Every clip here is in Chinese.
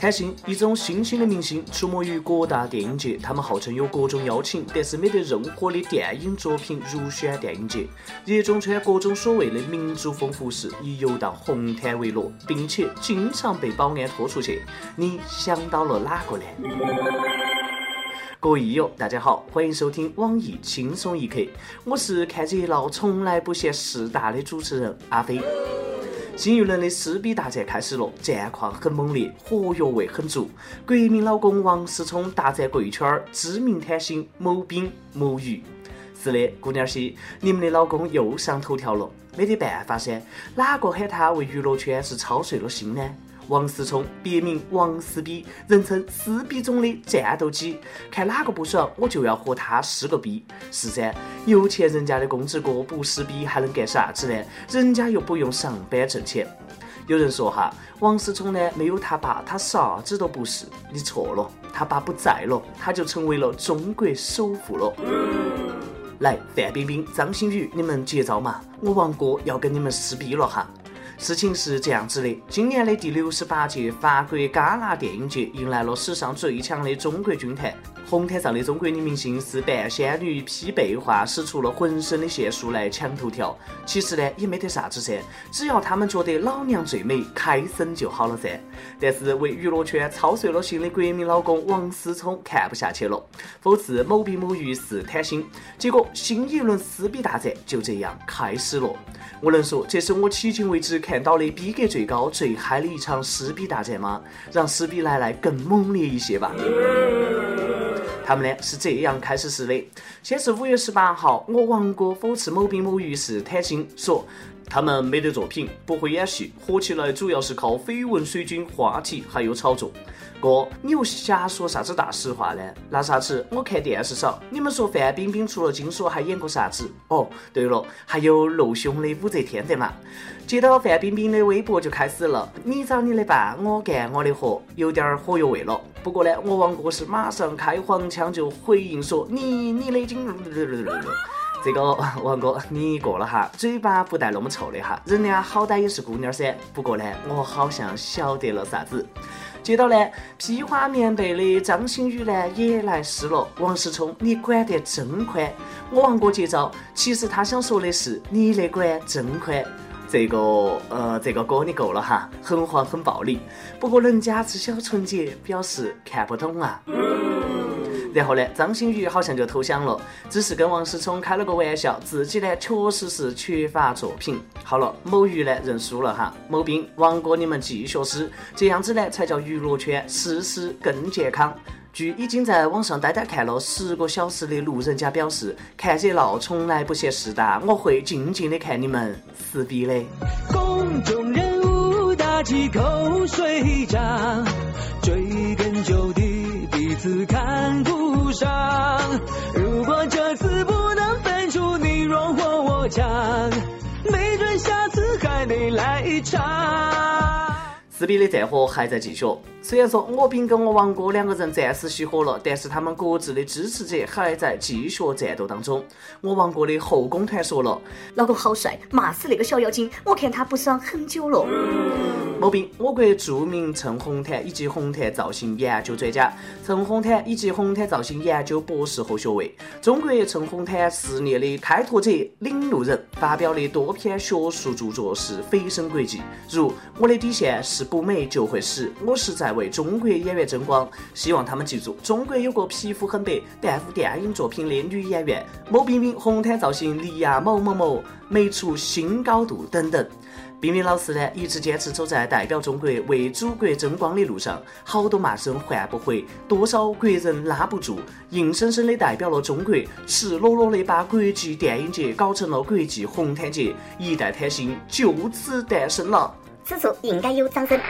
开心，一种新兴的明星，出没于各大电影节。他们号称有各种邀请，但是没得任何的电影作品入选电影节。热衷穿各种所谓的民族风服饰，以游荡红毯为乐，并且经常被保安拖出去。你想到了哪个呢？各位益友，大家好，欢迎收听网易轻松一刻，我是看热闹从来不嫌事大的主持人阿飞。新一轮的撕逼大战开始了，战况很猛烈，活跃味很足。国民老公王思聪大战贵圈知名贪心某冰某鱼。是的，姑娘些，你们的老公又上头条了，没得办法噻，哪个喊他为娱乐圈是操碎了心呢？王思聪，别名王思逼，人称撕逼中的战斗机。看哪个不爽，我就要和他撕个逼。是噻，有钱人家的公子哥不撕逼还能干啥子呢？人家又不用上班挣钱。有人说哈，王思聪呢没有他爸，他啥子都不是。你错了，他爸不在了，他就成为了中国首富了。来，范冰冰、张馨予，你们接招嘛！我王哥要跟你们撕逼了哈。事情是这样子的，今年的第六十八届法国戛纳电影节迎来了史上最强的中国军团。红毯上的中国女明星是扮仙女、披背花，使出了浑身的解数来抢头条。其实呢，也没得啥子噻，只要他们觉得老娘最美，开心就好了噻。但是为娱乐圈操碎了心的国民老公王思聪看不下去了，讽刺某比某鱼是贪心，结果新一轮撕逼大战就这样开始了。我能说这是我迄今为止看到的逼格最高、最嗨的一场撕逼大战吗？让撕逼来来更猛烈一些吧。他们呢是这样开始时的：先是五月十八号，我王哥讽刺某兵某鱼是坦心，说他们没得作品，不会演戏，火起来主要是靠绯闻、水军、话题还有炒作。哥，你又瞎说啥子大实话呢？那啥子？我看电视少。你们说范冰冰除了金锁还演过啥子？哦，对了，还有露胸的武则天的嘛。接到范冰冰的微博就开始了，你找你的办，我干我的活，有点火药味了。不过呢，我王哥是马上开黄腔就回应说，你你的金，这个王哥你过了哈，嘴巴不带那么臭的哈，人家好歹也是姑娘噻。不过呢，我好像晓得了啥子。接到呢，披花棉被的张馨予呢也来湿了。王思聪，你管得真宽！我王哥接招，其实他想说的是你的管真宽。这个呃，这个哥你够了哈，很黄很暴力。不过人家是小纯洁，表示看不懂啊。然后呢，张馨予好像就投降了，只是跟王思聪开了个玩笑，自己呢确实是缺乏作品。好了，某鱼呢认输了哈，某兵王哥你们继续撕，这样子呢才叫娱乐圈事事更健康。据已经在网上呆呆看了十个小时的路人甲表示，看热闹从来不嫌事大，我会静静的看你们撕逼的。公众人物打起口水仗，追根。次看不上，如果这次不能分出你弱或我强，没准下次还得来一场。撕逼的战火还在继续。虽然说我兵跟我王哥两个人暂时熄火了，但是他们各自的支持者还在继续战斗当中。我王哥的后宫团说了：“老公好帅，骂死那个小妖精！我看他不爽很久了。”某兵，我国著名蹭红毯以及红毯造型研究专家，蹭红毯以及红毯造型研究博士后学位，中国蹭红毯事业的开拓者、领路人，发表的多篇学术著作是蜚声国际，如《我的底线是不美就会死，我是在为中国演员争光》，希望他们记住，中国有个皮肤很白但无电影作品的女演员某冰冰，红毯造型李亚某某某，美出新高度等等。冰冰老师呢，一直坚持走在代表中国为祖国争光的路上，好多骂声唤不回，多少国人拉不住，硬生生的代表了中国，赤裸裸的把国际电影节搞成了国际红毯节，一代贪心就此诞生了。此处应该有掌声。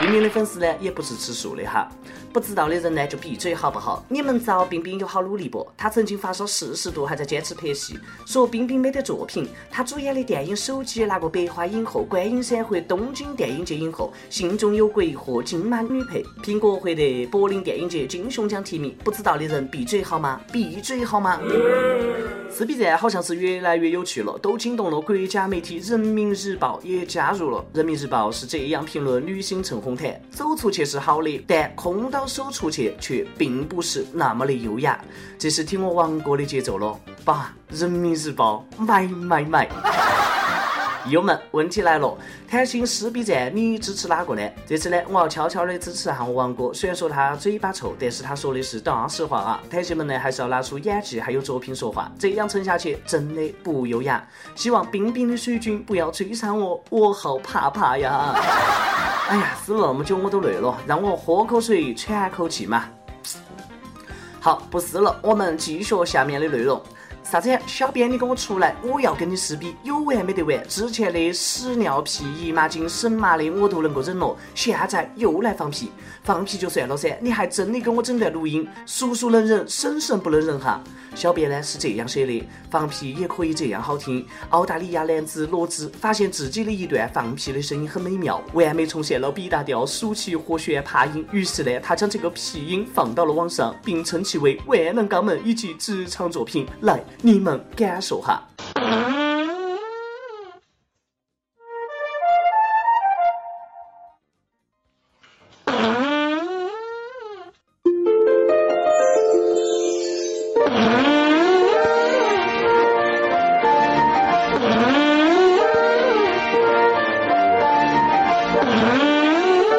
冰冰的粉丝呢，也不是吃素的哈，不知道的人呢就闭嘴好不好？你们找冰冰有好努力不？她曾经发烧四十度还在坚持拍戏，说冰冰没得作品。她主演的电影《手机》拿过百花影后、观影山获东京电影节影后，信中有鬼获金马女配，苹果获得柏林电影节金熊奖提名。不知道的人闭嘴好吗？闭嘴好吗？撕逼战好像是越来越有趣了，都惊动了国家媒体《人民日报》也加入了。《人民日报》是这样评论女星陈红毯：走出去是好的，但空刀手出去却并不是那么的优雅。这是听我王哥的节奏了，把，《人民日报》买买买！友们，问题来了，贪心撕逼战，你支持哪个呢？这次呢，我要悄悄的支持下我王哥。虽然说他嘴巴臭，但是他说的是大实话啊。谈心们呢，还是要拿出演技还有作品说话，这样撑下去真的不优雅。希望冰冰的水军不要追上我，我好怕怕呀！哎呀，撕了那么久我都累了，让我喝口水喘口气嘛。好，不撕了，我们继续下面的内容。啥子？小编，你给我出来！我要跟你撕逼，有完没得完？之前的屎尿屁、姨妈巾、神马的我都能够忍了，现在又来放屁，放屁就算了噻，你还真的给我整段录音，叔叔能忍，婶婶不能忍哈。小编呢是这样写的：放屁也可以这样好听。澳大利亚男子罗兹发现自己的一段放屁的声音很美妙，完美重现了 B 大调舒淇和弦爬音。于是呢，他将这个屁音放到了网上，并称其为万能肛门以及职场作品。来。你们感受哈。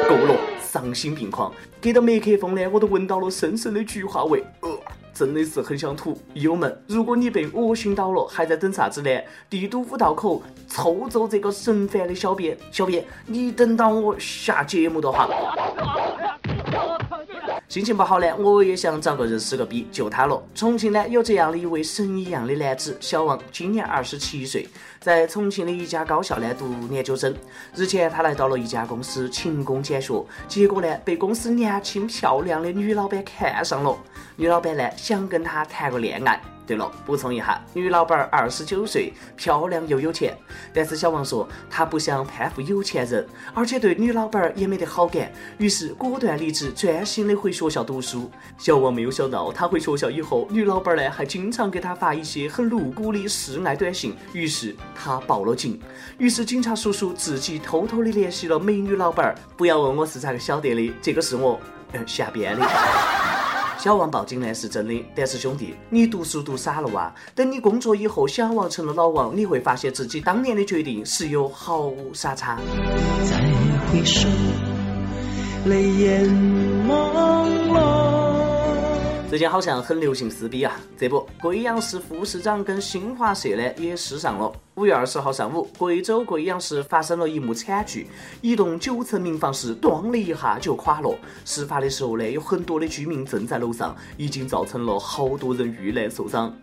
够了，丧心病狂！隔到麦克风呢，我都闻到了深深的菊花味。真的是很想吐，友们，如果你被恶心到了，还在等啥子呢？帝都五道口抽走这个神烦的小编，小编，你等到我下节目的话。心情不好呢，我也想找个人撕个逼，就他了。重庆呢有这样的一位神一样的男子小王，今年二十七岁，在重庆的一家高校呢读研究生。日前他来到了一家公司勤工俭学，结果呢被公司年轻漂亮的女老板看上了。女老板呢想跟他谈个恋爱。对了，补充一下，女老板二十九岁，漂亮又有钱。但是小王说他不想攀附有钱人，而且对女老板也没得好感，于是果断离职，专心的回学校读书。小王没有想到，他回学校以后，女老板呢还经常给他发一些很露骨的示爱短信，于是他报了警。于是警察叔叔自己偷偷的联系了美女老板，不要问我是咋个晓得的，这个是我瞎编的。小王报警呢是真的，但是兄弟，你读书读傻了哇！等你工作以后，小王成了老王，你会发现自己当年的决定是有好傻叉。再回首，泪眼朦胧。最近好像很流行撕逼啊，这不，贵阳市副市长跟新华社呢也撕上了。五月二十号上午，贵州贵阳市发生了一幕惨剧，一栋九层民房是“咣”的一下就垮了。事发的时候呢，有很多的居民正在楼上，已经造成了好多人遇难受伤。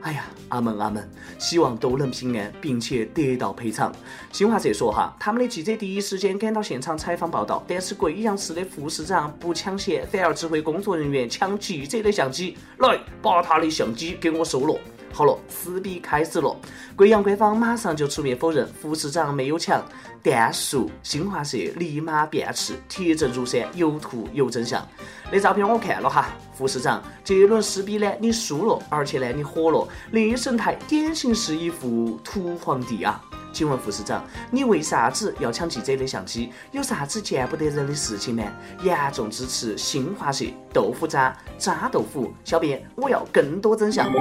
哎呀，阿门阿门，希望都能平安，并且得到赔偿。新华社说哈，他们的记者第一时间赶到现场采访报道，但是贵阳市的副市长不抢先，反而指挥工作人员抢记者的相机，来把他的相机给我收了。好了，撕逼开始了。贵阳官方马上就出面否认副市长没有抢，但述新华社立马辩斥，铁证如山，有图有真相。那照片我看了哈，副市长这一轮撕逼呢，你输了，而且呢你火了。那神态典型是一副土皇帝啊！请问副市长，你为啥子要抢记者的相机？有啥子见不得人的事情吗？严重支持新华社豆腐渣渣豆腐。小编，我要更多真相。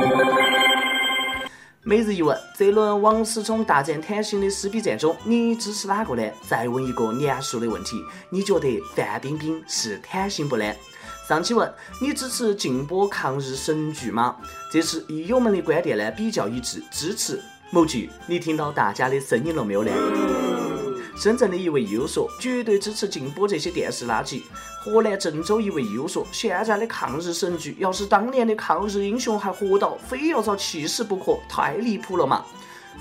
每日一问：这轮王思聪大战坦心的撕逼战中，你支持哪个呢？再问一个严肃的问题：你觉得范冰冰是贪心不呢？上期问你支持禁播抗日神剧吗？这次益友们的观点呢比较一致，支持某剧。你听到大家的声音了没有呢？深圳的一位友说，绝对支持禁播这些电视垃圾。河南郑州一位友说，现在的抗日神剧，要是当年的抗日英雄还活到，非要遭气死不可，太离谱了嘛。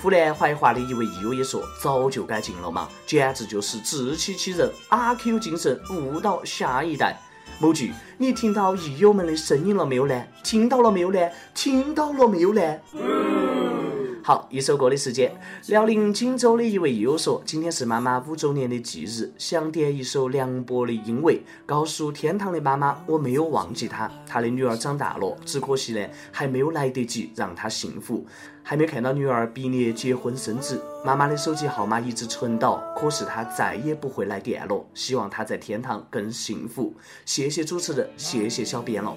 湖南怀化的一位友也说，早就该禁了嘛，简直就是自欺欺人，阿 Q 精神误导下一代。某句，你听到益友们的声音了没有呢？听到了没有呢？听到了没有呢？好，一首歌的时间。辽宁锦州的一位友说，今天是妈妈五周年的忌日，想点一首梁博的《因为》，告诉天堂的妈妈，我没有忘记她。她的女儿长大了，只可惜呢，还没有来得及让她幸福，还没看到女儿毕业、结婚、生子。妈妈的手机号码一直存到，可是她再也不会来电了。希望她在天堂更幸福。谢谢主持人，谢谢小编了。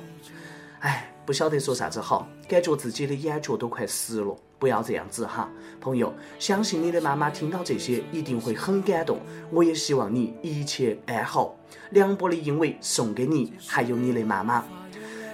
哎，不晓得说啥子好，感觉自己的眼角都快湿了。不要这样子哈，朋友，相信你的妈妈听到这些一定会很感动。我也希望你一切安好。梁博的因为送给你，还有你的妈妈。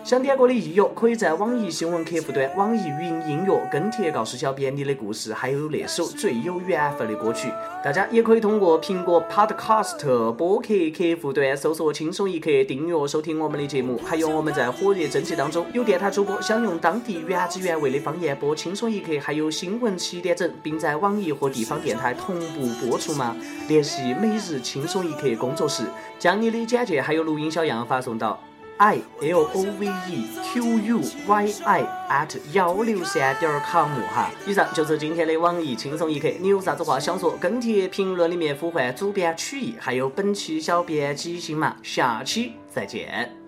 想点歌的益友，可以在网易新闻客户端、网易云音乐跟帖告诉小编你的故事，还有那首最有缘分的歌曲。大家也可以通过苹果 Podcast 播客客户端搜索“轻松一刻”，订阅收听我们的节目。还有我们在火热征集当中，有电台主播想用当地原汁原味的方言播《轻松一刻》，还有新闻七点整，并在网易和地方电台同步播出吗？联系每日轻松一刻工作室，将你的简介还有录音小样发送到。I l o v e q u y i at 幺六三点 com 哈，以上就是今天的网易轻松一刻。你有啥子话想说？跟帖评论里面呼唤主编曲艺，还有本期小编即兴嘛。下期再见。